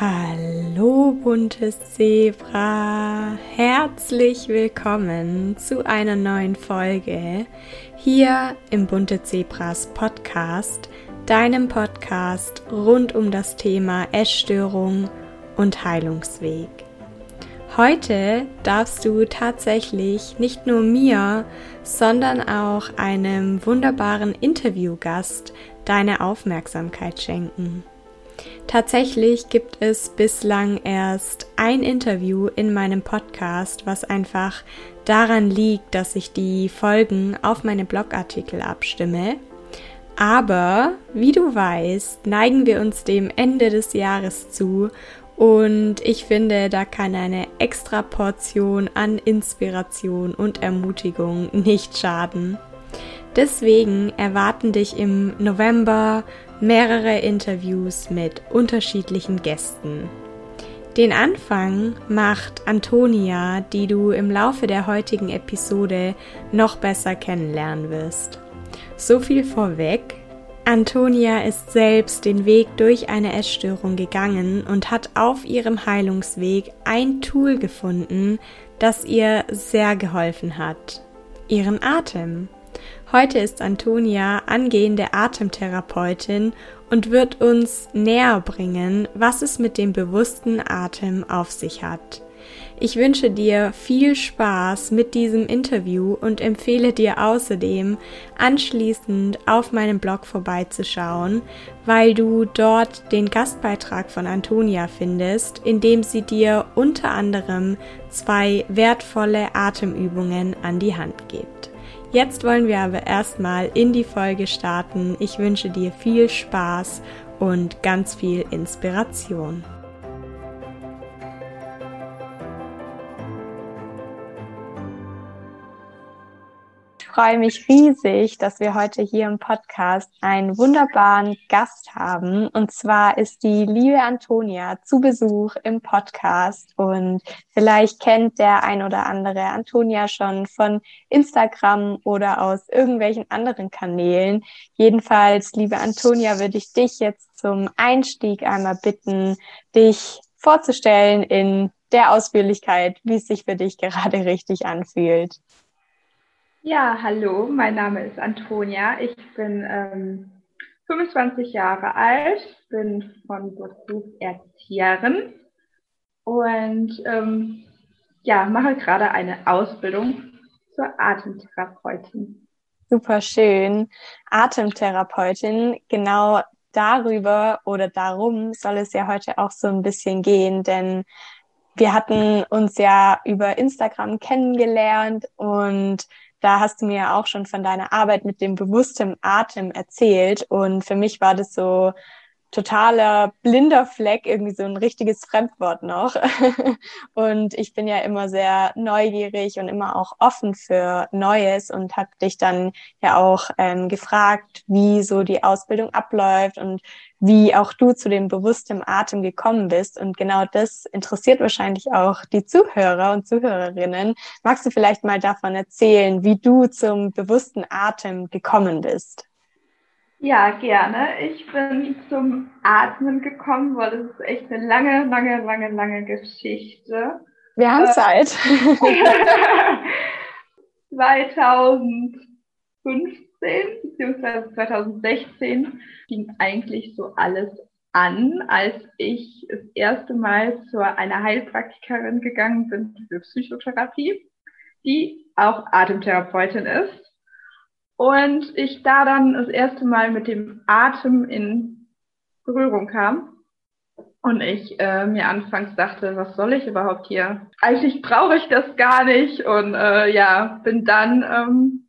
Hallo buntes Zebra, herzlich willkommen zu einer neuen Folge hier im Bunte Zebras Podcast, deinem Podcast rund um das Thema Essstörung und Heilungsweg. Heute darfst du tatsächlich nicht nur mir, sondern auch einem wunderbaren Interviewgast deine Aufmerksamkeit schenken. Tatsächlich gibt es bislang erst ein Interview in meinem Podcast, was einfach daran liegt, dass ich die Folgen auf meine Blogartikel abstimme. Aber, wie du weißt, neigen wir uns dem Ende des Jahres zu und ich finde, da kann eine extra Portion an Inspiration und Ermutigung nicht schaden. Deswegen erwarten dich im November mehrere Interviews mit unterschiedlichen Gästen. Den Anfang macht Antonia, die du im Laufe der heutigen Episode noch besser kennenlernen wirst. So viel vorweg. Antonia ist selbst den Weg durch eine Essstörung gegangen und hat auf ihrem Heilungsweg ein Tool gefunden, das ihr sehr geholfen hat. Ihren Atem. Heute ist Antonia angehende Atemtherapeutin und wird uns näher bringen, was es mit dem bewussten Atem auf sich hat. Ich wünsche dir viel Spaß mit diesem Interview und empfehle dir außerdem anschließend auf meinem Blog vorbeizuschauen, weil du dort den Gastbeitrag von Antonia findest, in dem sie dir unter anderem zwei wertvolle Atemübungen an die Hand gibt. Jetzt wollen wir aber erstmal in die Folge starten. Ich wünsche dir viel Spaß und ganz viel Inspiration. Freue mich riesig, dass wir heute hier im Podcast einen wunderbaren Gast haben. Und zwar ist die liebe Antonia zu Besuch im Podcast. Und vielleicht kennt der ein oder andere Antonia schon von Instagram oder aus irgendwelchen anderen Kanälen. Jedenfalls, liebe Antonia, würde ich dich jetzt zum Einstieg einmal bitten, dich vorzustellen in der Ausführlichkeit, wie es sich für dich gerade richtig anfühlt. Ja, hallo, mein Name ist Antonia. Ich bin ähm, 25 Jahre alt, bin von Beruf Erzieherin und ähm, ja, mache gerade eine Ausbildung zur Atemtherapeutin. Super schön. Atemtherapeutin, genau darüber oder darum soll es ja heute auch so ein bisschen gehen, denn wir hatten uns ja über Instagram kennengelernt und da hast du mir auch schon von deiner Arbeit mit dem bewussten Atem erzählt. Und für mich war das so totaler blinder Fleck, irgendwie so ein richtiges Fremdwort noch. und ich bin ja immer sehr neugierig und immer auch offen für Neues und habe dich dann ja auch ähm, gefragt, wie so die Ausbildung abläuft und wie auch du zu dem bewussten Atem gekommen bist. Und genau das interessiert wahrscheinlich auch die Zuhörer und Zuhörerinnen. Magst du vielleicht mal davon erzählen, wie du zum bewussten Atem gekommen bist? Ja, gerne. Ich bin zum Atmen gekommen, weil es ist echt eine lange, lange, lange, lange Geschichte. Wir haben äh, Zeit. 2015 bzw. 2016 fing eigentlich so alles an, als ich das erste Mal zu einer Heilpraktikerin gegangen bin für Psychotherapie, die auch Atemtherapeutin ist. Und ich da dann das erste Mal mit dem Atem in Berührung kam. Und ich äh, mir anfangs dachte, was soll ich überhaupt hier? Eigentlich brauche ich das gar nicht. Und äh, ja, bin dann ähm,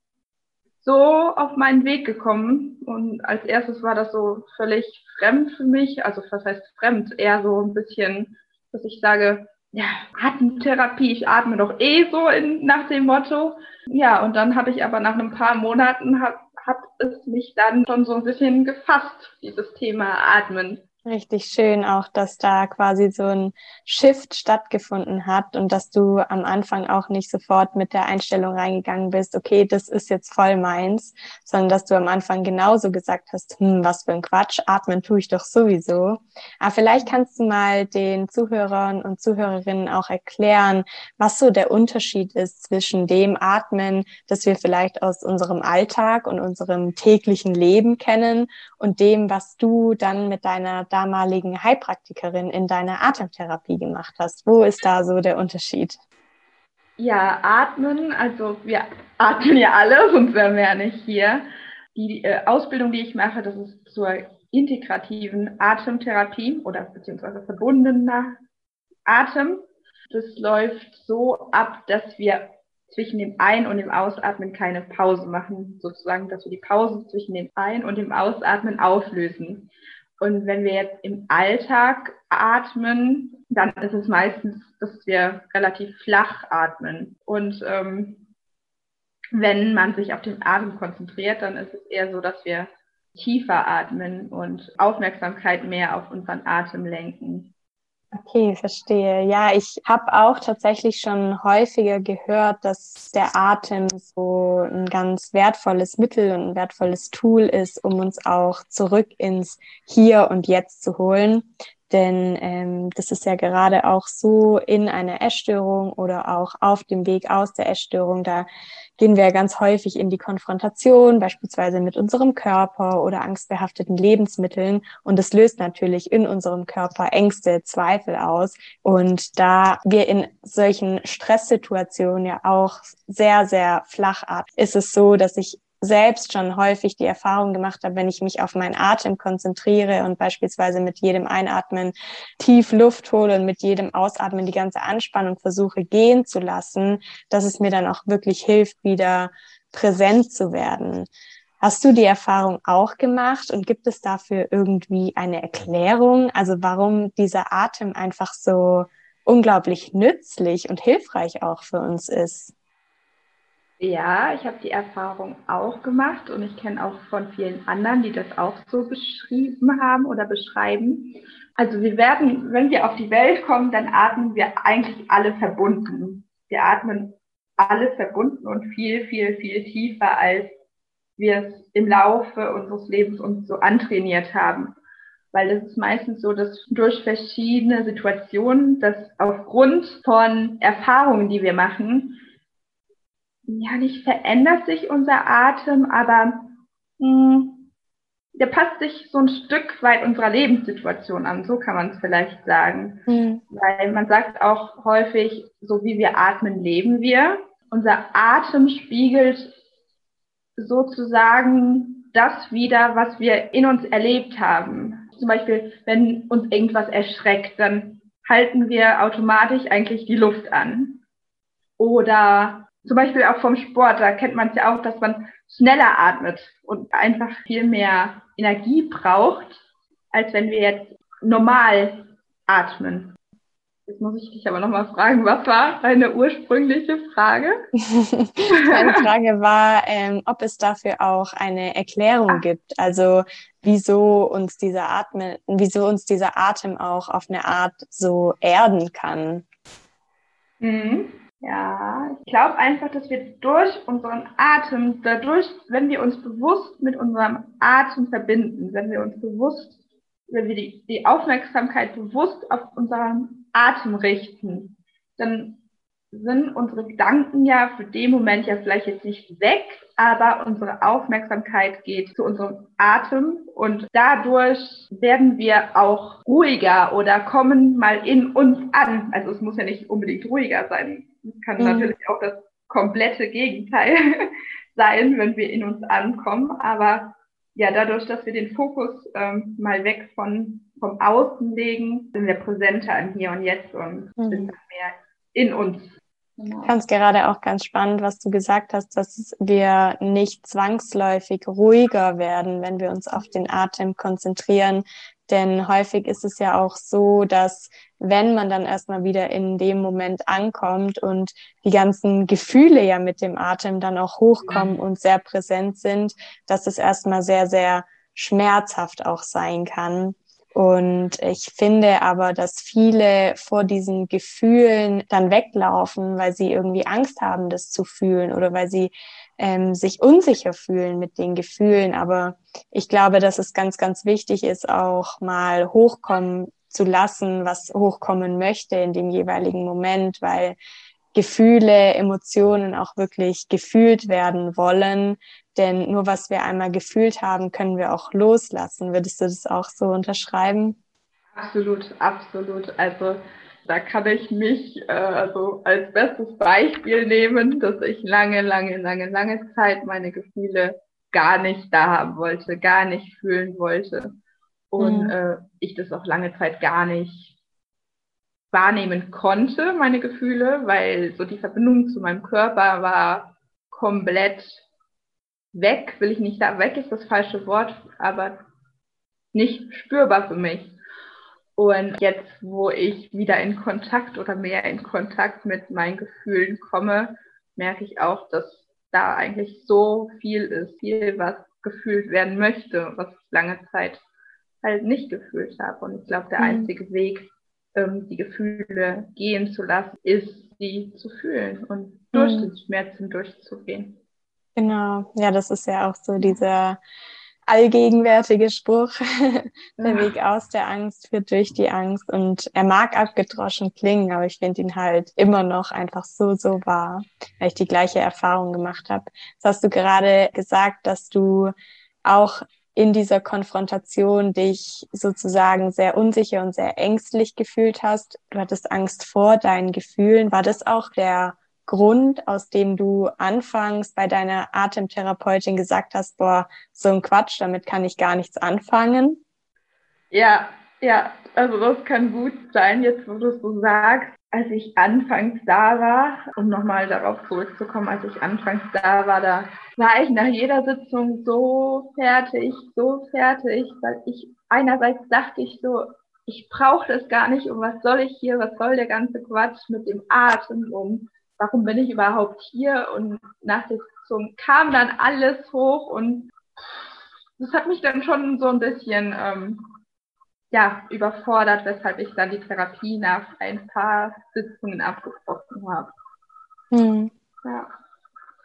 so auf meinen Weg gekommen. Und als erstes war das so völlig fremd für mich. Also was heißt fremd? Eher so ein bisschen, dass ich sage, ja, Atemtherapie, ich atme doch eh so in, nach dem Motto. Ja, und dann habe ich aber nach ein paar Monaten, hat, hat es mich dann schon so ein bisschen gefasst, dieses Thema Atmen. Richtig schön auch, dass da quasi so ein Shift stattgefunden hat und dass du am Anfang auch nicht sofort mit der Einstellung reingegangen bist, okay, das ist jetzt voll meins, sondern dass du am Anfang genauso gesagt hast, hm, was für ein Quatsch, atmen tue ich doch sowieso. Aber vielleicht kannst du mal den Zuhörern und Zuhörerinnen auch erklären, was so der Unterschied ist zwischen dem Atmen, das wir vielleicht aus unserem Alltag und unserem täglichen Leben kennen und dem, was du dann mit deiner damaligen Heilpraktikerin in deiner Atemtherapie gemacht hast. Wo ist da so der Unterschied? Ja, atmen, also wir atmen ja alle, sonst wären wir ja nicht hier. Die äh, Ausbildung, die ich mache, das ist zur integrativen Atemtherapie oder beziehungsweise verbundener Atem. Das läuft so ab, dass wir zwischen dem Ein- und dem Ausatmen keine Pause machen, sozusagen, dass wir die Pause zwischen dem Ein- und dem Ausatmen auflösen. Und wenn wir jetzt im Alltag atmen, dann ist es meistens, dass wir relativ flach atmen. Und ähm, wenn man sich auf den Atem konzentriert, dann ist es eher so, dass wir tiefer atmen und Aufmerksamkeit mehr auf unseren Atem lenken. Okay, verstehe. Ja, ich habe auch tatsächlich schon häufiger gehört, dass der Atem so ein ganz wertvolles Mittel und ein wertvolles Tool ist, um uns auch zurück ins Hier und Jetzt zu holen. Denn ähm, das ist ja gerade auch so in einer Essstörung oder auch auf dem Weg aus der Essstörung. Da gehen wir ganz häufig in die Konfrontation, beispielsweise mit unserem Körper oder angstbehafteten Lebensmitteln. Und das löst natürlich in unserem Körper Ängste, Zweifel aus. Und da wir in solchen Stresssituationen ja auch sehr, sehr flach ab, ist es so, dass ich selbst schon häufig die Erfahrung gemacht habe, wenn ich mich auf meinen Atem konzentriere und beispielsweise mit jedem Einatmen tief Luft hole und mit jedem Ausatmen die ganze Anspannung versuche gehen zu lassen, dass es mir dann auch wirklich hilft, wieder präsent zu werden. Hast du die Erfahrung auch gemacht und gibt es dafür irgendwie eine Erklärung? Also warum dieser Atem einfach so unglaublich nützlich und hilfreich auch für uns ist? Ja, ich habe die Erfahrung auch gemacht und ich kenne auch von vielen anderen, die das auch so beschrieben haben oder beschreiben. Also wir werden, wenn wir auf die Welt kommen, dann atmen wir eigentlich alle verbunden. Wir atmen alle verbunden und viel, viel, viel tiefer, als wir es im Laufe unseres Lebens uns so antrainiert haben. Weil es ist meistens so, dass durch verschiedene Situationen, dass aufgrund von Erfahrungen, die wir machen, ja, nicht verändert sich unser Atem, aber mh, hm, der passt sich so ein Stück weit unserer Lebenssituation an, so kann man es vielleicht sagen. Mhm. Weil man sagt auch häufig, so wie wir atmen, leben wir. Unser Atem spiegelt sozusagen das wieder, was wir in uns erlebt haben. Zum Beispiel, wenn uns irgendwas erschreckt, dann halten wir automatisch eigentlich die Luft an. Oder zum Beispiel auch vom Sport, da kennt man es ja auch, dass man schneller atmet und einfach viel mehr Energie braucht, als wenn wir jetzt normal atmen. Jetzt muss ich dich aber nochmal fragen, was war deine ursprüngliche Frage? Meine Frage war, ähm, ob es dafür auch eine Erklärung ah. gibt. Also wieso uns dieser Atmen, wieso uns dieser Atem auch auf eine Art so erden kann. Mhm. Ja, ich glaube einfach, dass wir durch unseren Atem, dadurch, wenn wir uns bewusst mit unserem Atem verbinden, wenn wir uns bewusst, wenn wir die, die Aufmerksamkeit bewusst auf unseren Atem richten, dann sind unsere Gedanken ja für den Moment ja vielleicht jetzt nicht weg, aber unsere Aufmerksamkeit geht zu unserem Atem und dadurch werden wir auch ruhiger oder kommen mal in uns an. Also es muss ja nicht unbedingt ruhiger sein. Kann mhm. natürlich auch das komplette Gegenteil sein, wenn wir in uns ankommen. Aber ja, dadurch, dass wir den Fokus ähm, mal weg von vom Außen legen, sind wir präsenter im Hier und Jetzt und mhm. sind mehr in uns. Genau. Ich fand es gerade auch ganz spannend, was du gesagt hast, dass wir nicht zwangsläufig ruhiger werden, wenn wir uns auf den Atem konzentrieren. Denn häufig ist es ja auch so, dass wenn man dann erstmal wieder in dem Moment ankommt und die ganzen Gefühle ja mit dem Atem dann auch hochkommen ja. und sehr präsent sind, dass es erstmal sehr, sehr schmerzhaft auch sein kann. Und ich finde aber, dass viele vor diesen Gefühlen dann weglaufen, weil sie irgendwie Angst haben, das zu fühlen oder weil sie ähm, sich unsicher fühlen mit den Gefühlen. Aber ich glaube, dass es ganz, ganz wichtig ist, auch mal hochkommen zu lassen, was hochkommen möchte in dem jeweiligen Moment, weil Gefühle, Emotionen auch wirklich gefühlt werden wollen. Denn nur was wir einmal gefühlt haben, können wir auch loslassen. Würdest du das auch so unterschreiben? Absolut, absolut. Also da kann ich mich äh, also als bestes Beispiel nehmen, dass ich lange, lange, lange, lange Zeit meine Gefühle gar nicht da haben wollte, gar nicht fühlen wollte. Und mhm. äh, ich das auch lange Zeit gar nicht wahrnehmen konnte, meine Gefühle, weil so die Verbindung zu meinem Körper war komplett weg, will ich nicht sagen, weg ist das falsche Wort, aber nicht spürbar für mich. Und jetzt, wo ich wieder in Kontakt oder mehr in Kontakt mit meinen Gefühlen komme, merke ich auch, dass da eigentlich so viel ist, viel, was gefühlt werden möchte, was ich lange Zeit halt nicht gefühlt habe. Und ich glaube, der mhm. einzige Weg, ähm, die Gefühle gehen zu lassen, ist sie zu fühlen und durch mhm. den Schmerzen durchzugehen. Genau, ja, das ist ja auch so dieser allgegenwärtige Spruch, der Weg aus der Angst führt durch die Angst. Und er mag abgedroschen klingen, aber ich finde ihn halt immer noch einfach so, so wahr, weil ich die gleiche Erfahrung gemacht habe. Das hast du gerade gesagt, dass du auch in dieser Konfrontation dich sozusagen sehr unsicher und sehr ängstlich gefühlt hast. Du hattest Angst vor deinen Gefühlen. War das auch der Grund, aus dem du anfangs bei deiner Atemtherapeutin gesagt hast, boah, so ein Quatsch, damit kann ich gar nichts anfangen? Ja, ja, also das kann gut sein, jetzt wo du es so sagst. Als ich anfangs da war, um nochmal darauf zurückzukommen, als ich anfangs da war, da war ich nach jeder Sitzung so fertig, so fertig, weil ich einerseits dachte ich so, ich brauche das gar nicht und was soll ich hier, was soll der ganze Quatsch mit dem Atem und warum bin ich überhaupt hier? Und nach der Sitzung kam dann alles hoch und das hat mich dann schon so ein bisschen ähm, ja, überfordert, weshalb ich dann die Therapie nach ein paar Sitzungen abgebrochen habe. Hm. Ja.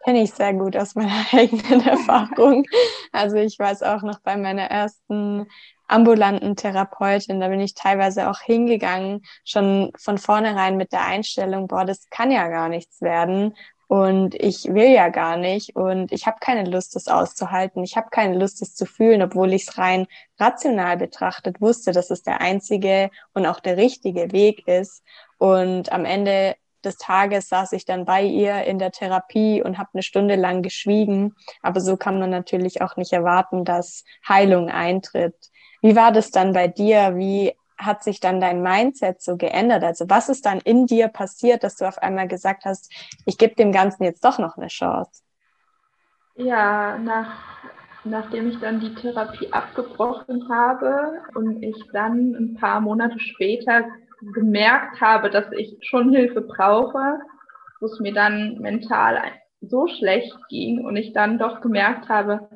Kenne ich sehr gut aus meiner eigenen Erfahrung. Also ich weiß auch noch bei meiner ersten ambulanten Therapeutin, da bin ich teilweise auch hingegangen, schon von vornherein mit der Einstellung, boah, das kann ja gar nichts werden und ich will ja gar nicht und ich habe keine Lust, das auszuhalten. Ich habe keine Lust, das zu fühlen, obwohl ich es rein rational betrachtet wusste, dass es der einzige und auch der richtige Weg ist. Und am Ende des Tages saß ich dann bei ihr in der Therapie und habe eine Stunde lang geschwiegen. Aber so kann man natürlich auch nicht erwarten, dass Heilung eintritt. Wie war das dann bei dir? Wie hat sich dann dein Mindset so geändert? Also was ist dann in dir passiert, dass du auf einmal gesagt hast, ich gebe dem Ganzen jetzt doch noch eine Chance? Ja, nach, nachdem ich dann die Therapie abgebrochen habe und ich dann ein paar Monate später gemerkt habe, dass ich schon Hilfe brauche, wo es mir dann mental so schlecht ging und ich dann doch gemerkt habe,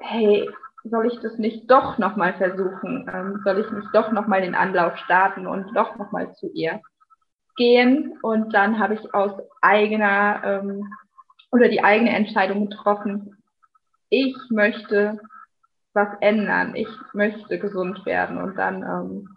hey, soll ich das nicht doch nochmal versuchen? Ähm, soll ich nicht doch nochmal den Anlauf starten und doch nochmal zu ihr gehen? Und dann habe ich aus eigener ähm, oder die eigene Entscheidung getroffen, ich möchte was ändern, ich möchte gesund werden. Und dann, ähm,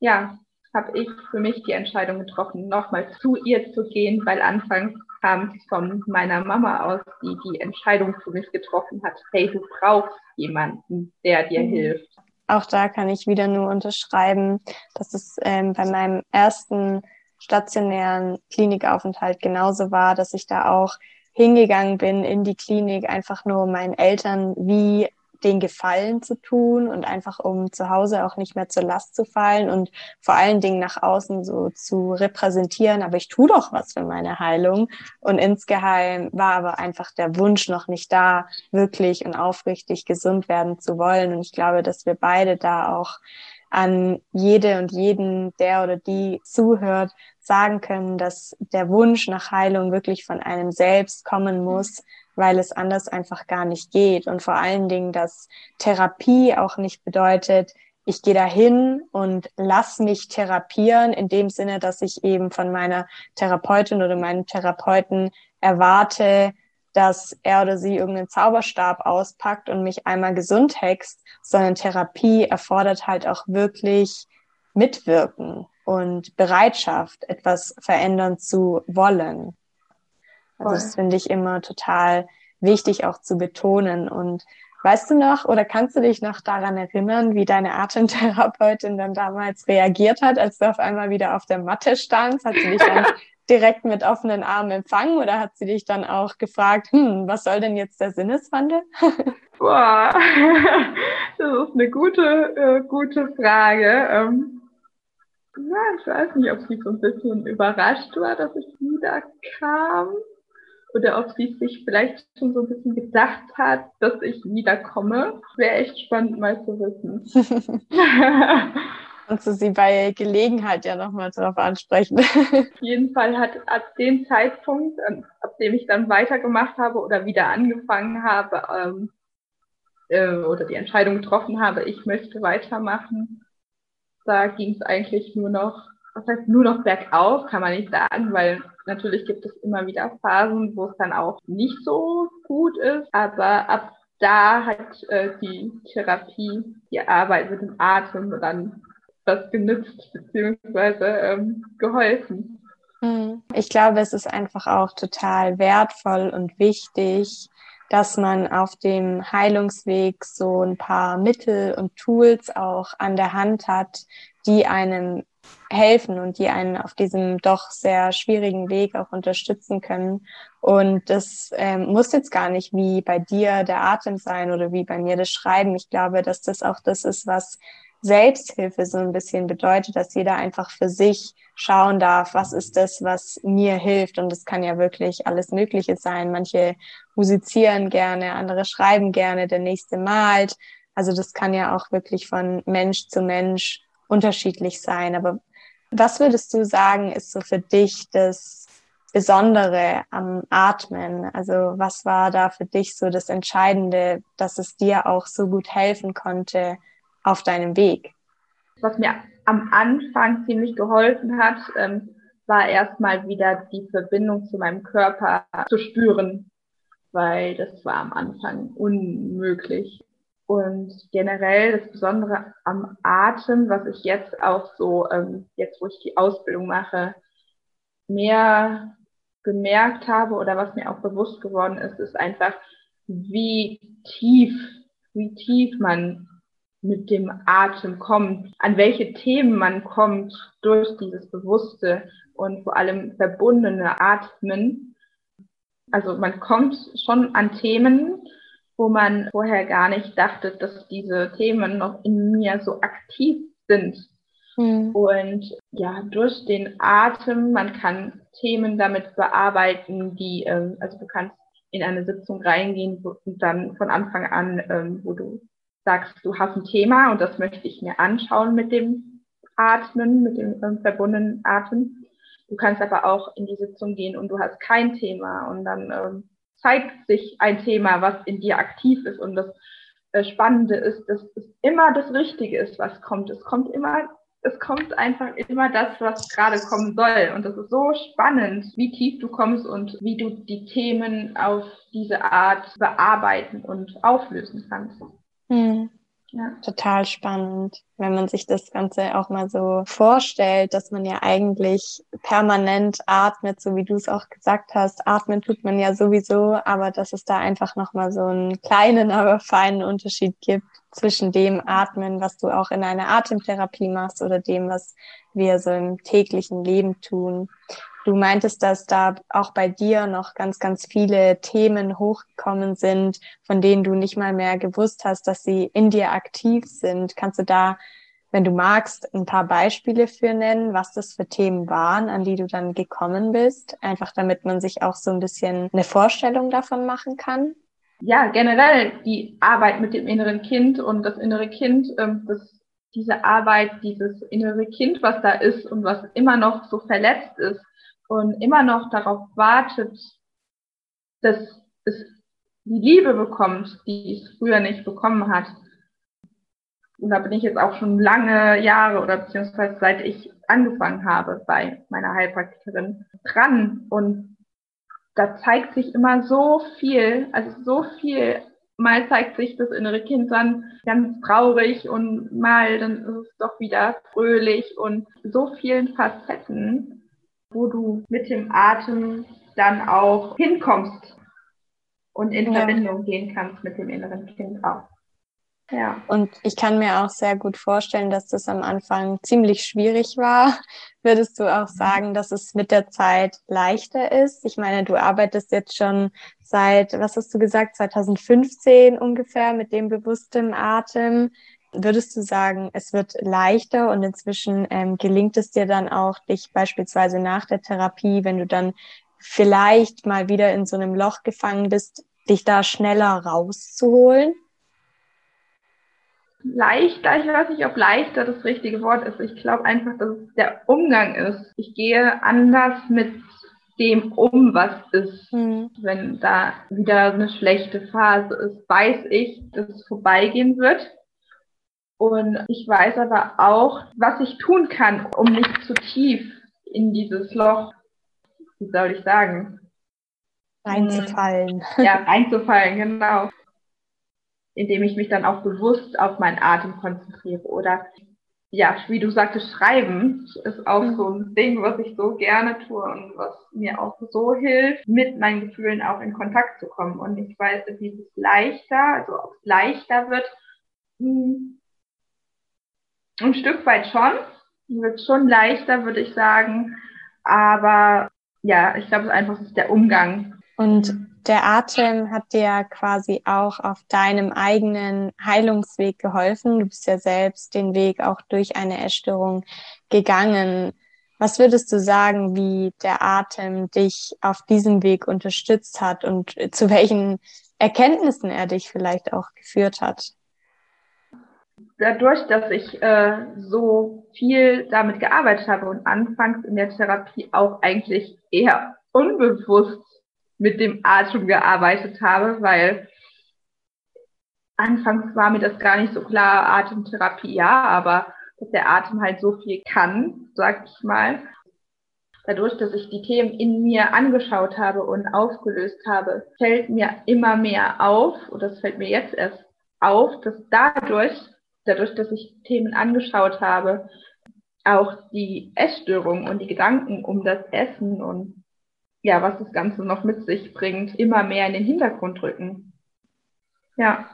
ja, habe ich für mich die Entscheidung getroffen, nochmal zu ihr zu gehen, weil anfangs kam es von meiner Mama aus, die die Entscheidung für mich getroffen hat, hey, du brauchst jemanden, der dir mhm. hilft. Auch da kann ich wieder nur unterschreiben, dass es ähm, bei meinem ersten stationären Klinikaufenthalt genauso war, dass ich da auch hingegangen bin in die Klinik, einfach nur meinen Eltern wie den Gefallen zu tun und einfach um zu Hause auch nicht mehr zur Last zu fallen und vor allen Dingen nach außen so zu repräsentieren, aber ich tue doch was für meine Heilung. Und insgeheim war aber einfach der Wunsch noch nicht da, wirklich und aufrichtig gesund werden zu wollen. Und ich glaube, dass wir beide da auch an jede und jeden, der oder die zuhört, sagen können, dass der Wunsch nach Heilung wirklich von einem selbst kommen muss, weil es anders einfach gar nicht geht. Und vor allen Dingen, dass Therapie auch nicht bedeutet, ich gehe dahin und lass mich therapieren, in dem Sinne, dass ich eben von meiner Therapeutin oder meinem Therapeuten erwarte, dass er oder sie irgendeinen Zauberstab auspackt und mich einmal gesund hext, sondern Therapie erfordert halt auch wirklich Mitwirken und Bereitschaft, etwas verändern zu wollen. Also das finde ich immer total wichtig auch zu betonen. Und weißt du noch oder kannst du dich noch daran erinnern, wie deine Atemtherapeutin dann damals reagiert hat, als du auf einmal wieder auf der Matte standst? Hat sie dich dann direkt mit offenen Armen empfangen oder hat sie dich dann auch gefragt, hm, was soll denn jetzt der Sinneswandel? Boah, das ist eine gute, äh, gute Frage. Ähm, ja, ich weiß nicht, ob sie so ein bisschen überrascht war, dass ich wieder kam oder ob sie sich vielleicht schon so ein bisschen gedacht hat, dass ich wiederkomme. Wäre echt spannend mal zu wissen. Kannst du sie bei Gelegenheit ja nochmal darauf ansprechen. Auf jeden Fall hat ab dem Zeitpunkt, ab dem ich dann weitergemacht habe oder wieder angefangen habe ähm, äh, oder die Entscheidung getroffen habe, ich möchte weitermachen, da ging es eigentlich nur noch, was heißt nur noch bergauf, kann man nicht sagen, weil natürlich gibt es immer wieder Phasen, wo es dann auch nicht so gut ist, aber ab da hat äh, die Therapie, die Arbeit mit dem Atem dann was genützt beziehungsweise ähm, geholfen. Hm. Ich glaube, es ist einfach auch total wertvoll und wichtig, dass man auf dem Heilungsweg so ein paar Mittel und Tools auch an der Hand hat, die einem helfen und die einen auf diesem doch sehr schwierigen Weg auch unterstützen können. Und das ähm, muss jetzt gar nicht wie bei dir der Atem sein oder wie bei mir das Schreiben. Ich glaube, dass das auch das ist, was Selbsthilfe so ein bisschen bedeutet, dass jeder einfach für sich schauen darf, was ist das, was mir hilft. Und das kann ja wirklich alles Mögliche sein. Manche musizieren gerne, andere schreiben gerne, der nächste malt. Also das kann ja auch wirklich von Mensch zu Mensch unterschiedlich sein. Aber was würdest du sagen, ist so für dich das Besondere am Atmen? Also was war da für dich so das Entscheidende, dass es dir auch so gut helfen konnte, auf deinem Weg? Was mir am Anfang ziemlich geholfen hat, ähm, war erstmal wieder die Verbindung zu meinem Körper zu spüren, weil das war am Anfang unmöglich. Und generell das Besondere am Atem, was ich jetzt auch so, ähm, jetzt wo ich die Ausbildung mache, mehr gemerkt habe oder was mir auch bewusst geworden ist, ist einfach, wie tief, wie tief man mit dem Atem kommt, an welche Themen man kommt durch dieses bewusste und vor allem verbundene Atmen. Also man kommt schon an Themen, wo man vorher gar nicht dachte, dass diese Themen noch in mir so aktiv sind. Mhm. Und ja, durch den Atem, man kann Themen damit bearbeiten, die, ähm, also du kannst in eine Sitzung reingehen und dann von Anfang an, ähm, wo du sagst, du hast ein Thema und das möchte ich mir anschauen mit dem Atmen, mit dem ähm, verbundenen Atmen. Du kannst aber auch in die Sitzung gehen und du hast kein Thema und dann ähm, zeigt sich ein Thema, was in dir aktiv ist und das äh, Spannende ist, dass es immer das Richtige ist, was kommt. Es kommt immer, es kommt einfach immer das, was gerade kommen soll und das ist so spannend, wie tief du kommst und wie du die Themen auf diese Art bearbeiten und auflösen kannst. Hm. Ja. Total spannend, wenn man sich das Ganze auch mal so vorstellt, dass man ja eigentlich permanent atmet, so wie du es auch gesagt hast. Atmen tut man ja sowieso, aber dass es da einfach nochmal so einen kleinen, aber feinen Unterschied gibt zwischen dem Atmen, was du auch in einer Atemtherapie machst oder dem, was wir so im täglichen Leben tun. Du meintest, dass da auch bei dir noch ganz, ganz viele Themen hochgekommen sind, von denen du nicht mal mehr gewusst hast, dass sie in dir aktiv sind. Kannst du da, wenn du magst, ein paar Beispiele für nennen, was das für Themen waren, an die du dann gekommen bist? Einfach damit man sich auch so ein bisschen eine Vorstellung davon machen kann. Ja, generell die Arbeit mit dem inneren Kind und das innere Kind, ähm, das diese Arbeit, dieses innere Kind, was da ist und was immer noch so verletzt ist, und immer noch darauf wartet, dass es die Liebe bekommt, die es früher nicht bekommen hat. Und da bin ich jetzt auch schon lange Jahre oder beziehungsweise seit ich angefangen habe bei meiner Heilpraktikerin dran. Und da zeigt sich immer so viel, also so viel. Mal zeigt sich das innere Kind dann ganz traurig und mal dann ist es doch wieder fröhlich und so vielen Facetten, wo du mit dem Atem dann auch hinkommst und in ja. Verbindung gehen kannst mit dem inneren Kind auch. Ja. Und ich kann mir auch sehr gut vorstellen, dass das am Anfang ziemlich schwierig war. Würdest du auch sagen, dass es mit der Zeit leichter ist? Ich meine, du arbeitest jetzt schon seit, was hast du gesagt, 2015 ungefähr mit dem bewussten Atem. Würdest du sagen, es wird leichter und inzwischen ähm, gelingt es dir dann auch, dich beispielsweise nach der Therapie, wenn du dann vielleicht mal wieder in so einem Loch gefangen bist, dich da schneller rauszuholen? leichter, ich weiß nicht, ob leichter das richtige Wort ist. Ich glaube einfach, dass es der Umgang ist. Ich gehe anders mit dem um, was ist. Mhm. Wenn da wieder eine schlechte Phase ist, weiß ich, dass es vorbeigehen wird. Und ich weiß aber auch, was ich tun kann, um nicht zu tief in dieses Loch, wie soll ich sagen? Reinzufallen. Ja, reinzufallen, genau indem ich mich dann auch bewusst auf meinen Atem konzentriere. Oder ja, wie du sagtest, schreiben ist auch mhm. so ein Ding, was ich so gerne tue und was mir auch so hilft, mit meinen Gefühlen auch in Kontakt zu kommen. Und ich weiß, wie es leichter, also ob es leichter wird, hm, ein Stück weit schon, wird schon leichter, würde ich sagen. Aber ja, ich glaube, es ist einfach der Umgang. Und der Atem hat dir quasi auch auf deinem eigenen Heilungsweg geholfen. Du bist ja selbst den Weg auch durch eine Essstörung gegangen. Was würdest du sagen, wie der Atem dich auf diesem Weg unterstützt hat und zu welchen Erkenntnissen er dich vielleicht auch geführt hat? Dadurch, dass ich äh, so viel damit gearbeitet habe und anfangs in der Therapie auch eigentlich eher unbewusst mit dem Atem gearbeitet habe, weil anfangs war mir das gar nicht so klar, Atemtherapie ja, aber dass der Atem halt so viel kann, sag ich mal. Dadurch, dass ich die Themen in mir angeschaut habe und aufgelöst habe, fällt mir immer mehr auf, und das fällt mir jetzt erst auf, dass dadurch, dadurch, dass ich Themen angeschaut habe, auch die Essstörung und die Gedanken um das Essen und ja, was das Ganze noch mit sich bringt, immer mehr in den Hintergrund rücken. Ja.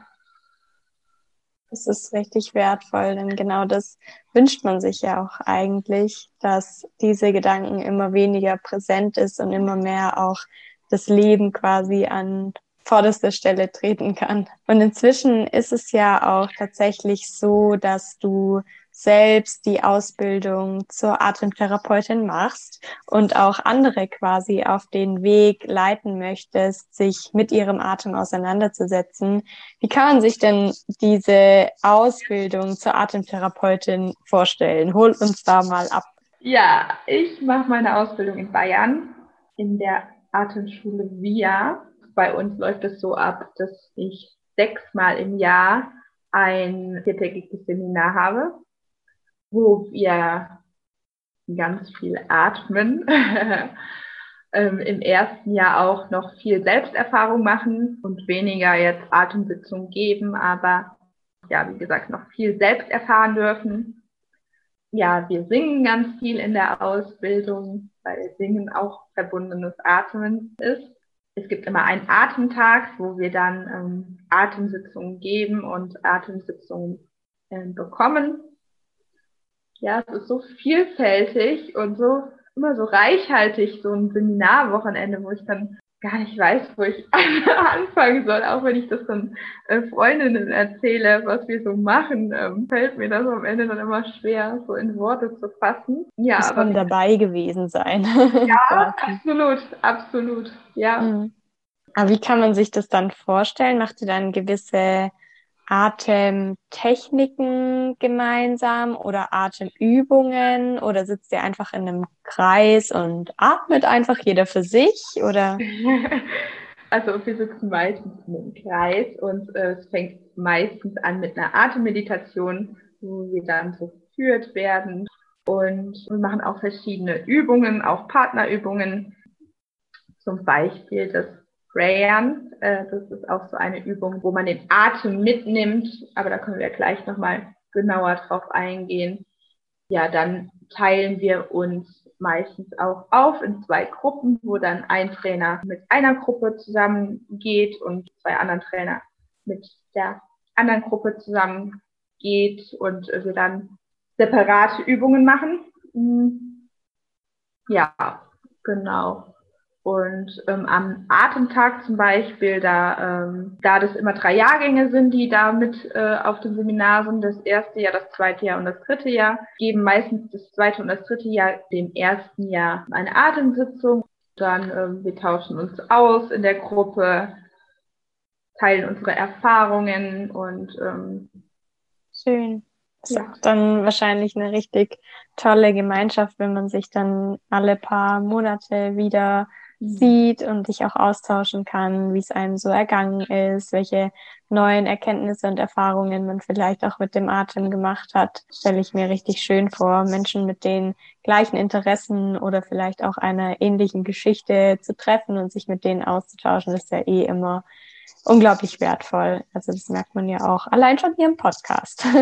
Das ist richtig wertvoll, denn genau das wünscht man sich ja auch eigentlich, dass diese Gedanken immer weniger präsent ist und immer mehr auch das Leben quasi an vorderster Stelle treten kann. Und inzwischen ist es ja auch tatsächlich so, dass du selbst die Ausbildung zur Atemtherapeutin machst und auch andere quasi auf den Weg leiten möchtest, sich mit ihrem Atem auseinanderzusetzen. Wie kann man sich denn diese Ausbildung zur Atemtherapeutin vorstellen? Hol uns da mal ab. Ja, ich mache meine Ausbildung in Bayern in der Atemschule VIA. Bei uns läuft es so ab, dass ich sechsmal im Jahr ein viertägiges Seminar habe wo wir ganz viel atmen. ähm, Im ersten Jahr auch noch viel Selbsterfahrung machen und weniger jetzt Atemsitzung geben, aber ja, wie gesagt, noch viel selbst erfahren dürfen. Ja, wir singen ganz viel in der Ausbildung, weil Singen auch verbundenes Atmen ist. Es gibt immer einen Atemtag, wo wir dann ähm, Atemsitzungen geben und Atemsitzungen äh, bekommen. Ja, es ist so vielfältig und so immer so reichhaltig, so ein Seminarwochenende, wo ich dann gar nicht weiß, wo ich anfangen soll, auch wenn ich das dann äh, Freundinnen erzähle, was wir so machen, ähm, fällt mir das am Ende dann immer schwer, so in Worte zu fassen. Ja, Muss aber man dabei gewesen sein. ja, absolut, absolut, ja. Mhm. Aber wie kann man sich das dann vorstellen? Macht ihr dann gewisse Atemtechniken gemeinsam oder Atemübungen oder sitzt ihr einfach in einem Kreis und atmet einfach jeder für sich oder? Also wir sitzen meistens in einem Kreis und äh, es fängt meistens an mit einer Atemmeditation, wo wir dann so geführt werden. Und wir machen auch verschiedene Übungen, auch Partnerübungen. Zum Beispiel das Sprayern. Äh, das ist auch so eine Übung, wo man den Atem mitnimmt. Aber da können wir gleich nochmal genauer drauf eingehen. Ja, dann teilen wir uns meistens auch auf in zwei Gruppen, wo dann ein Trainer mit einer Gruppe zusammengeht und zwei anderen Trainer mit der anderen Gruppe zusammengeht und wir dann separate Übungen machen. Hm. Ja, genau. Und ähm, am Atemtag zum Beispiel, da, ähm, da das immer drei Jahrgänge sind, die da mit äh, auf dem Seminar sind, das erste Jahr, das zweite Jahr und das dritte Jahr, geben meistens das zweite und das dritte Jahr dem ersten Jahr eine Atemsitzung. Dann ähm, wir tauschen uns aus in der Gruppe, teilen unsere Erfahrungen und ähm, schön. Das ja. ist dann wahrscheinlich eine richtig tolle Gemeinschaft, wenn man sich dann alle paar Monate wieder sieht und sich auch austauschen kann, wie es einem so ergangen ist, welche neuen Erkenntnisse und Erfahrungen man vielleicht auch mit dem Atem gemacht hat, stelle ich mir richtig schön vor, Menschen mit den gleichen Interessen oder vielleicht auch einer ähnlichen Geschichte zu treffen und sich mit denen auszutauschen, das ist ja eh immer unglaublich wertvoll. Also das merkt man ja auch allein schon hier im Podcast.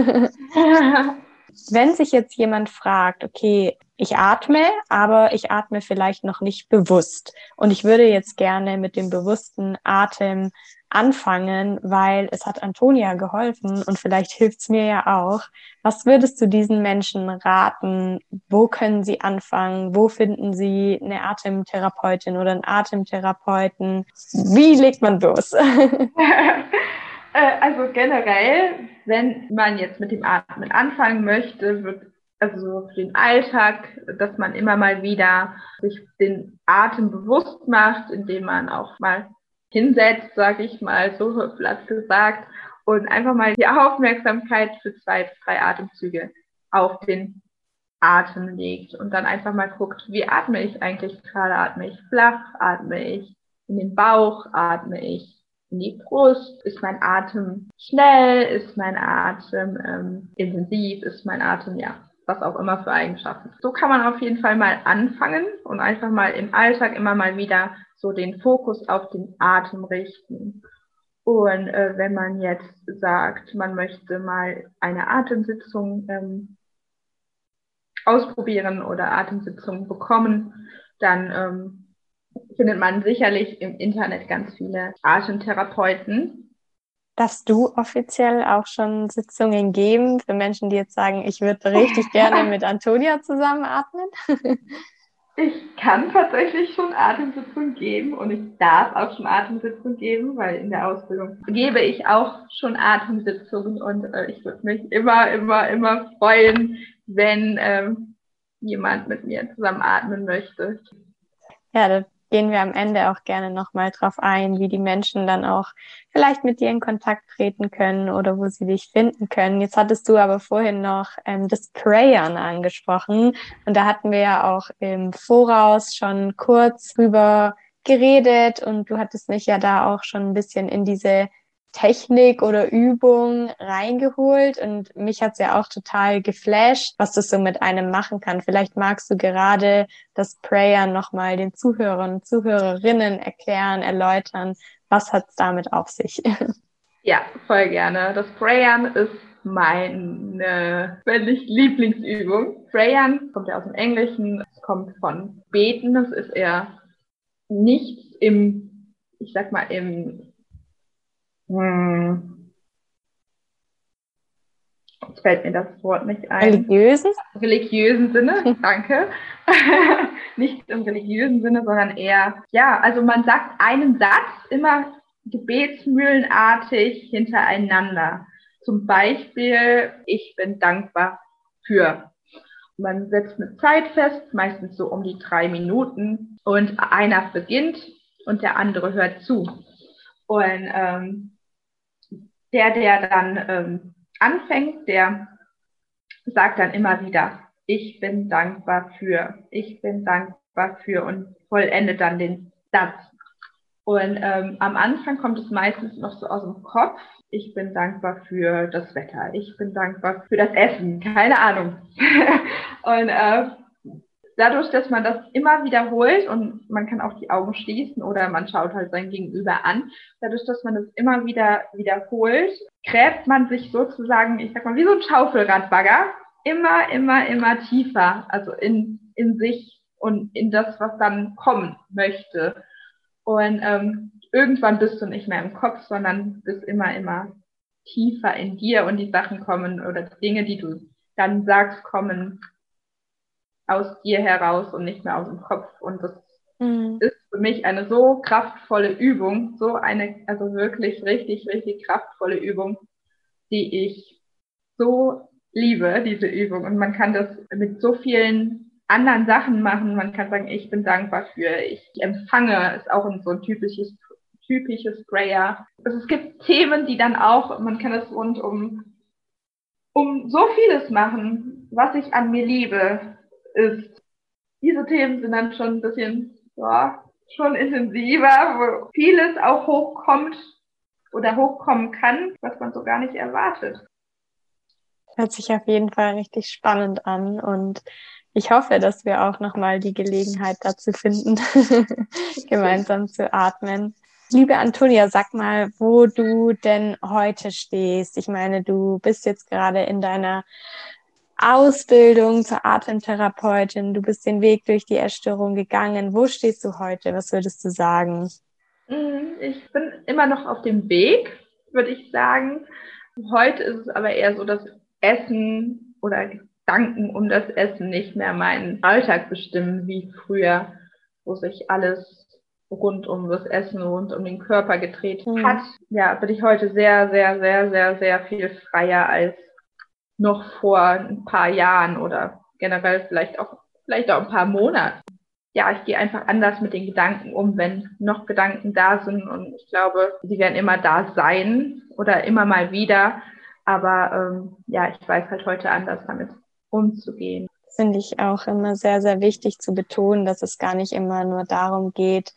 Wenn sich jetzt jemand fragt, okay, ich atme, aber ich atme vielleicht noch nicht bewusst. Und ich würde jetzt gerne mit dem bewussten Atem anfangen, weil es hat Antonia geholfen und vielleicht hilft's mir ja auch. Was würdest du diesen Menschen raten? Wo können sie anfangen? Wo finden sie eine Atemtherapeutin oder einen Atemtherapeuten? Wie legt man los? Äh, also generell, wenn man jetzt mit dem Atmen anfangen möchte, wird also für den Alltag, dass man immer mal wieder sich den Atem bewusst macht, indem man auch mal hinsetzt, sage ich mal, so platt gesagt, und einfach mal die Aufmerksamkeit für zwei drei Atemzüge auf den Atem legt und dann einfach mal guckt, wie atme ich eigentlich gerade? Atme ich flach? Atme ich in den Bauch? Atme ich in die Brust? Ist mein Atem schnell? Ist mein Atem ähm, intensiv? Ist mein Atem ja was auch immer für Eigenschaften. So kann man auf jeden Fall mal anfangen und einfach mal im Alltag immer mal wieder so den Fokus auf den Atem richten. Und äh, wenn man jetzt sagt, man möchte mal eine Atemsitzung ähm, ausprobieren oder Atemsitzungen bekommen, dann ähm, findet man sicherlich im Internet ganz viele Atemtherapeuten, Darfst du offiziell auch schon Sitzungen geben für Menschen, die jetzt sagen, ich würde richtig gerne mit Antonia zusammenatmen? Ich kann tatsächlich schon Atemsitzungen geben und ich darf auch schon Atemsitzungen geben, weil in der Ausbildung gebe ich auch schon Atemsitzungen und äh, ich würde mich immer, immer, immer freuen, wenn ähm, jemand mit mir zusammen atmen möchte. Ja, das gehen wir am Ende auch gerne nochmal drauf ein, wie die Menschen dann auch vielleicht mit dir in Kontakt treten können oder wo sie dich finden können. Jetzt hattest du aber vorhin noch ähm, das Prayern angesprochen und da hatten wir ja auch im Voraus schon kurz drüber geredet und du hattest mich ja da auch schon ein bisschen in diese Technik oder Übung reingeholt und mich hat's ja auch total geflasht, was das so mit einem machen kann. Vielleicht magst du gerade das Prayer nochmal den Zuhörern und Zuhörerinnen erklären, erläutern, was hat's damit auf sich? Ja, voll gerne. Das Prayern ist meine, wenn nicht Lieblingsübung. Prayern kommt ja aus dem Englischen, es kommt von beten, es ist eher nichts im, ich sag mal, im hm. Jetzt fällt mir das Wort nicht ein. Religiösen? Religiösen Sinne, danke. nicht im religiösen Sinne, sondern eher, ja, also man sagt einen Satz immer gebetsmühlenartig hintereinander. Zum Beispiel, ich bin dankbar für. Man setzt eine Zeit fest, meistens so um die drei Minuten, und einer beginnt und der andere hört zu. Und ähm, der, der dann ähm, anfängt, der sagt dann immer wieder, ich bin dankbar für, ich bin dankbar für und vollendet dann den Satz. Und ähm, am Anfang kommt es meistens noch so aus dem Kopf. Ich bin dankbar für das Wetter. Ich bin dankbar für das Essen. Keine Ahnung. und äh, dadurch, dass man das immer wiederholt und man kann auch die Augen schließen oder man schaut halt sein Gegenüber an, dadurch, dass man das immer wieder wiederholt, gräbt man sich sozusagen, ich sag mal, wie so ein Schaufelradbagger, immer, immer, immer tiefer, also in, in sich und in das, was dann kommen möchte. Und ähm, irgendwann bist du nicht mehr im Kopf, sondern bist immer, immer tiefer in dir und die Sachen kommen oder die Dinge, die du dann sagst, kommen aus dir heraus und nicht mehr aus dem Kopf. Und das mhm. ist für mich eine so kraftvolle Übung, so eine, also wirklich richtig, richtig kraftvolle Übung, die ich so liebe, diese Übung. Und man kann das mit so vielen anderen Sachen machen. Man kann sagen, ich bin dankbar für, ich empfange, ist auch so ein typisches, typisches Prayer. Also es gibt Themen, die dann auch, man kann es rund um, um so vieles machen, was ich an mir liebe, ist, diese Themen sind dann schon ein bisschen, ja, schon intensiver, wo vieles auch hochkommt oder hochkommen kann, was man so gar nicht erwartet. Hört sich auf jeden Fall richtig spannend an und ich hoffe, dass wir auch nochmal die Gelegenheit dazu finden, gemeinsam zu atmen. Liebe Antonia, sag mal, wo du denn heute stehst. Ich meine, du bist jetzt gerade in deiner Ausbildung zur Atemtherapeutin. Du bist den Weg durch die Erstörung gegangen. Wo stehst du heute? Was würdest du sagen? Mm, ich bin immer noch auf dem Weg, würde ich sagen. Heute ist es aber eher so, dass Essen oder Gedanken um das Essen nicht mehr meinen Alltag bestimmen wie früher, wo sich alles rund um das Essen, rund um den Körper gedreht mhm. hat. Ja, bin ich heute sehr, sehr, sehr, sehr, sehr viel freier als noch vor ein paar Jahren oder generell vielleicht auch, vielleicht auch ein paar Monaten. Ja, ich gehe einfach anders mit den Gedanken um, wenn noch Gedanken da sind und ich glaube, sie werden immer da sein oder immer mal wieder. Aber ähm, ja, ich weiß halt heute anders damit umzugehen. Finde ich auch immer sehr, sehr wichtig zu betonen, dass es gar nicht immer nur darum geht,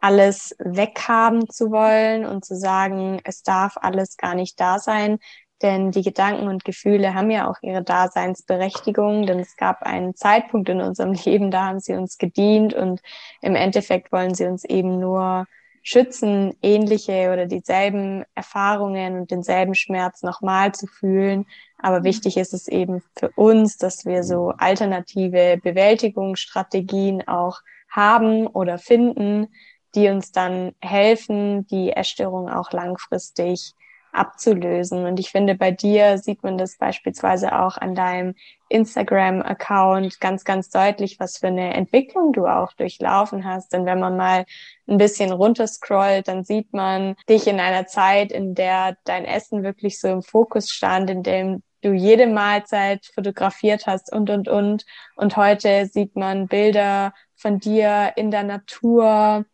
alles weghaben zu wollen und zu sagen, es darf alles gar nicht da sein, denn die Gedanken und Gefühle haben ja auch ihre Daseinsberechtigung, denn es gab einen Zeitpunkt in unserem Leben, da haben sie uns gedient und im Endeffekt wollen sie uns eben nur schützen, ähnliche oder dieselben Erfahrungen und denselben Schmerz nochmal zu fühlen. Aber mhm. wichtig ist es eben für uns, dass wir so alternative Bewältigungsstrategien auch haben oder finden, die uns dann helfen, die Erstörung auch langfristig abzulösen. Und ich finde, bei dir sieht man das beispielsweise auch an deinem Instagram-Account ganz, ganz deutlich, was für eine Entwicklung du auch durchlaufen hast. Denn wenn man mal ein bisschen runterscrollt, dann sieht man dich in einer Zeit, in der dein Essen wirklich so im Fokus stand, in dem du jede Mahlzeit fotografiert hast und, und, und. Und heute sieht man Bilder von dir in der Natur,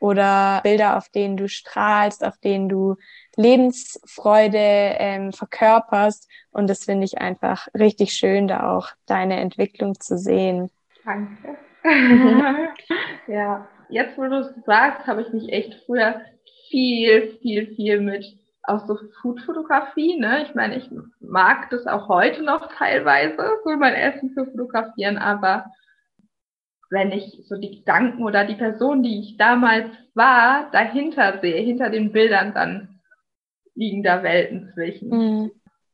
oder Bilder, auf denen du strahlst, auf denen du Lebensfreude ähm, verkörperst. Und das finde ich einfach richtig schön, da auch deine Entwicklung zu sehen. Danke. ja, jetzt wo du es sagst, habe ich mich echt früher viel, viel, viel mit auch so Foodfotografie, ne? Ich meine, ich mag das auch heute noch teilweise, so mein Essen zu fotografieren, aber wenn ich so die Gedanken oder die Person, die ich damals war, dahinter sehe, hinter den Bildern, dann liegen da Welten zwischen. Mhm.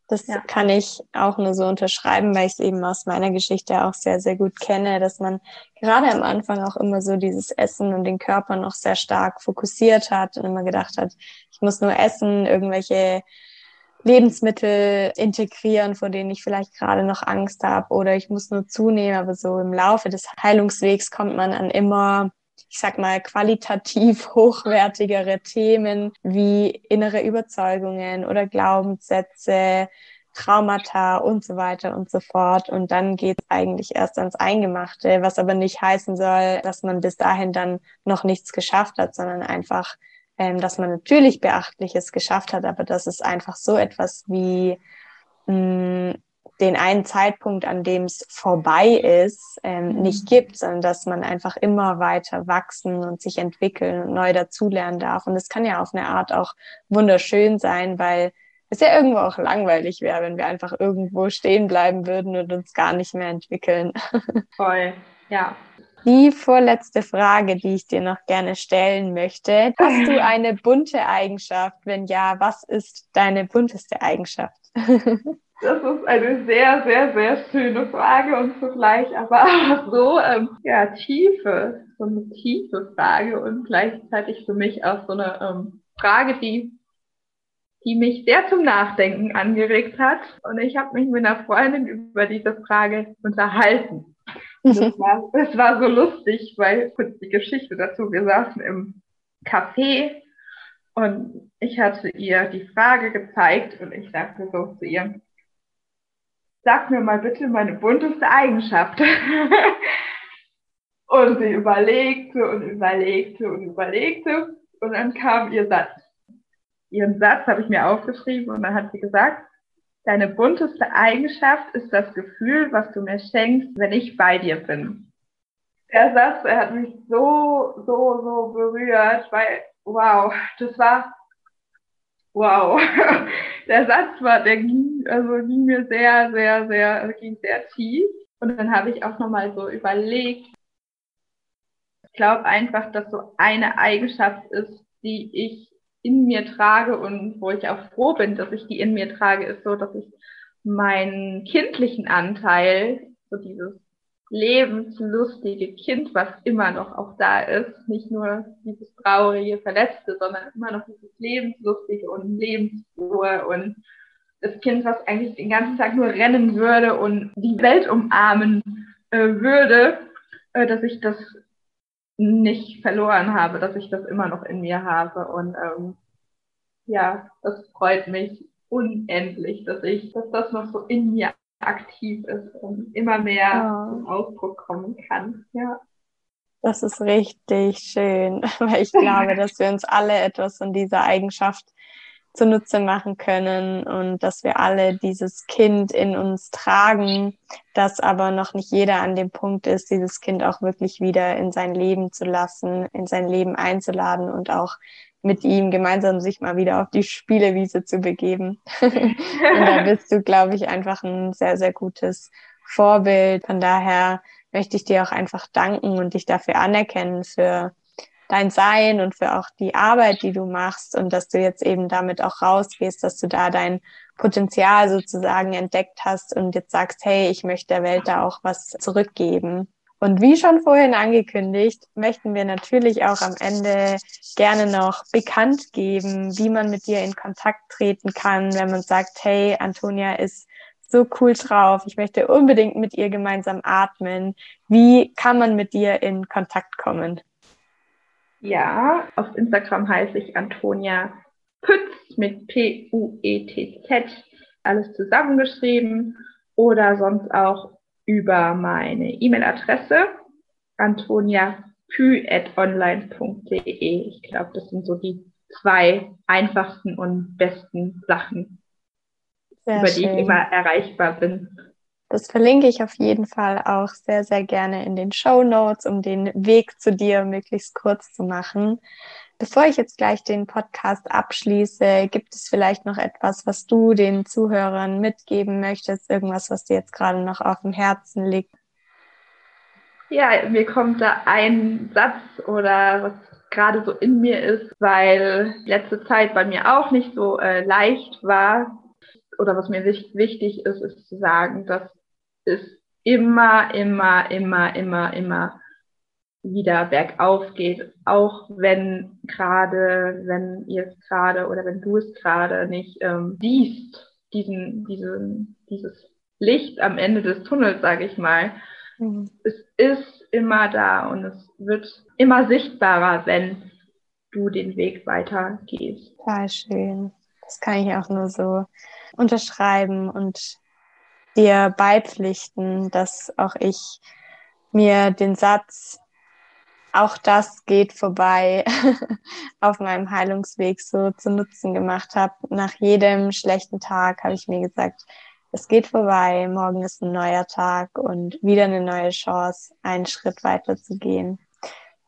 Das ja. kann ich auch nur so unterschreiben, weil ich es eben aus meiner Geschichte auch sehr, sehr gut kenne, dass man gerade am Anfang auch immer so dieses Essen und den Körper noch sehr stark fokussiert hat und immer gedacht hat, ich muss nur essen, irgendwelche Lebensmittel integrieren, vor denen ich vielleicht gerade noch Angst habe oder ich muss nur zunehmen. Aber so im Laufe des Heilungswegs kommt man an immer, ich sag mal, qualitativ hochwertigere Themen wie innere Überzeugungen oder Glaubenssätze, Traumata und so weiter und so fort. Und dann geht es eigentlich erst ans Eingemachte, was aber nicht heißen soll, dass man bis dahin dann noch nichts geschafft hat, sondern einfach ähm, dass man natürlich Beachtliches geschafft hat, aber dass es einfach so etwas wie mh, mm, den einen Zeitpunkt, an dem es vorbei ist, ähm, mhm. nicht gibt, sondern dass man einfach immer weiter wachsen und sich entwickeln und neu dazulernen darf. Und es kann ja auf eine Art auch wunderschön sein, weil es ja irgendwo auch langweilig wäre, wenn wir einfach irgendwo stehen bleiben würden und uns gar nicht mehr entwickeln. Voll, ja. Die vorletzte Frage, die ich dir noch gerne stellen möchte. Hast du eine bunte Eigenschaft? Wenn ja, was ist deine bunteste Eigenschaft? Das ist eine sehr, sehr, sehr schöne Frage und zugleich aber auch so, ähm, ja, tiefe, so eine tiefe Frage und gleichzeitig für mich auch so eine ähm, Frage, die die mich sehr zum Nachdenken angeregt hat. Und ich habe mich mit einer Freundin über diese Frage unterhalten. Das war, das war so lustig, weil kurz die Geschichte dazu, wir saßen im Café und ich hatte ihr die Frage gezeigt und ich sagte so zu ihr, sag mir mal bitte meine bunteste Eigenschaft. und sie überlegte und überlegte und überlegte und dann kam ihr Satz ihren Satz habe ich mir aufgeschrieben und dann hat sie gesagt, deine bunteste Eigenschaft ist das Gefühl, was du mir schenkst, wenn ich bei dir bin. Der Satz, er hat mich so, so, so berührt, weil, wow, das war, wow. Der Satz war, der ging, also ging mir sehr, sehr, sehr, ging sehr tief. Und dann habe ich auch nochmal so überlegt, ich glaube einfach, dass so eine Eigenschaft ist, die ich in mir trage und wo ich auch froh bin, dass ich die in mir trage, ist so, dass ich meinen kindlichen Anteil, so dieses lebenslustige Kind, was immer noch auch da ist, nicht nur dieses traurige, verletzte, sondern immer noch dieses lebenslustige und lebensfrohe und das Kind, was eigentlich den ganzen Tag nur rennen würde und die Welt umarmen äh, würde, äh, dass ich das nicht verloren habe, dass ich das immer noch in mir habe. Und ähm, ja, das freut mich unendlich, dass ich, dass das noch so in mir aktiv ist und immer mehr ja. zum Ausdruck kommen kann. Ja. Das ist richtig schön, weil ich glaube, dass wir uns alle etwas von dieser Eigenschaft zunutze machen können und dass wir alle dieses Kind in uns tragen, dass aber noch nicht jeder an dem Punkt ist, dieses Kind auch wirklich wieder in sein Leben zu lassen, in sein Leben einzuladen und auch mit ihm gemeinsam sich mal wieder auf die Spielewiese zu begeben. und da bist du, glaube ich, einfach ein sehr, sehr gutes Vorbild. Von daher möchte ich dir auch einfach danken und dich dafür anerkennen für dein Sein und für auch die Arbeit, die du machst und dass du jetzt eben damit auch rausgehst, dass du da dein Potenzial sozusagen entdeckt hast und jetzt sagst, hey, ich möchte der Welt da auch was zurückgeben. Und wie schon vorhin angekündigt, möchten wir natürlich auch am Ende gerne noch bekannt geben, wie man mit dir in Kontakt treten kann, wenn man sagt, hey, Antonia ist so cool drauf, ich möchte unbedingt mit ihr gemeinsam atmen. Wie kann man mit dir in Kontakt kommen? Ja, auf Instagram heiße ich Antonia Pütz mit P-U-E-T-Z, alles zusammengeschrieben oder sonst auch über meine E-Mail-Adresse antoniapü.online.de. Ich glaube, das sind so die zwei einfachsten und besten Sachen, sehr über schön. die ich immer erreichbar bin. Das verlinke ich auf jeden Fall auch sehr, sehr gerne in den Show Notes, um den Weg zu dir möglichst kurz zu machen. Bevor ich jetzt gleich den Podcast abschließe, gibt es vielleicht noch etwas, was du den Zuhörern mitgeben möchtest? Irgendwas, was dir jetzt gerade noch auf dem Herzen liegt? Ja, mir kommt da ein Satz oder was gerade so in mir ist, weil letzte Zeit bei mir auch nicht so äh, leicht war. Oder was mir wichtig ist, ist zu sagen, dass es immer, immer, immer, immer, immer wieder bergauf geht, auch wenn gerade, wenn ihr es gerade oder wenn du es gerade nicht ähm, siehst, diesen, diesen, dieses Licht am Ende des Tunnels, sage ich mal. Mhm. Es ist immer da und es wird immer sichtbarer, wenn du den Weg weiter gehst. Total schön. Das kann ich auch nur so unterschreiben und dir beipflichten, dass auch ich mir den Satz auch das geht vorbei auf meinem Heilungsweg so zu Nutzen gemacht habe. Nach jedem schlechten Tag habe ich mir gesagt, es geht vorbei, morgen ist ein neuer Tag und wieder eine neue Chance, einen Schritt weiter zu gehen.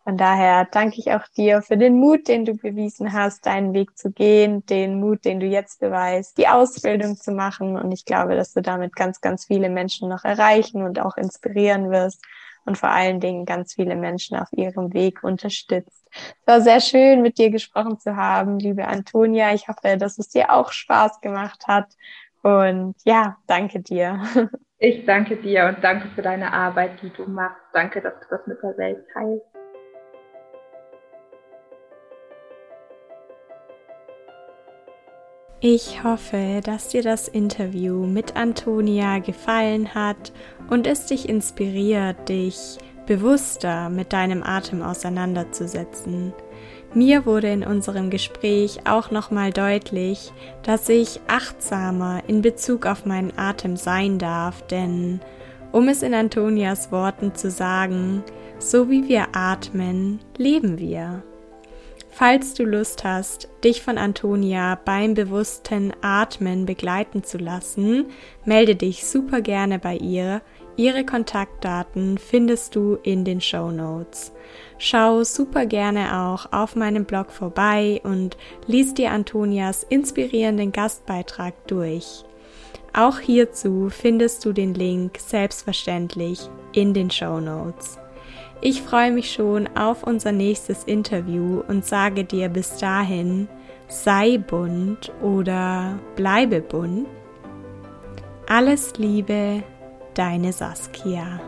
Von daher danke ich auch dir für den Mut, den du bewiesen hast, deinen Weg zu gehen, den Mut, den du jetzt beweist, die Ausbildung zu machen. Und ich glaube, dass du damit ganz, ganz viele Menschen noch erreichen und auch inspirieren wirst und vor allen Dingen ganz viele Menschen auf ihrem Weg unterstützt. Es war sehr schön, mit dir gesprochen zu haben, liebe Antonia. Ich hoffe, dass es dir auch Spaß gemacht hat. Und ja, danke dir. Ich danke dir und danke für deine Arbeit, die du machst. Danke, dass du das mit der Welt teilst. Ich hoffe, dass dir das Interview mit Antonia gefallen hat und es dich inspiriert, dich bewusster mit deinem Atem auseinanderzusetzen. Mir wurde in unserem Gespräch auch nochmal deutlich, dass ich achtsamer in Bezug auf meinen Atem sein darf, denn, um es in Antonias Worten zu sagen, so wie wir atmen, leben wir. Falls du Lust hast, dich von Antonia beim bewussten Atmen begleiten zu lassen, melde dich super gerne bei ihr. Ihre Kontaktdaten findest du in den Show Notes. Schau super gerne auch auf meinem Blog vorbei und lies dir Antonias inspirierenden Gastbeitrag durch. Auch hierzu findest du den Link selbstverständlich in den Show Notes. Ich freue mich schon auf unser nächstes Interview und sage dir bis dahin, sei bunt oder bleibe bunt. Alles Liebe, deine Saskia.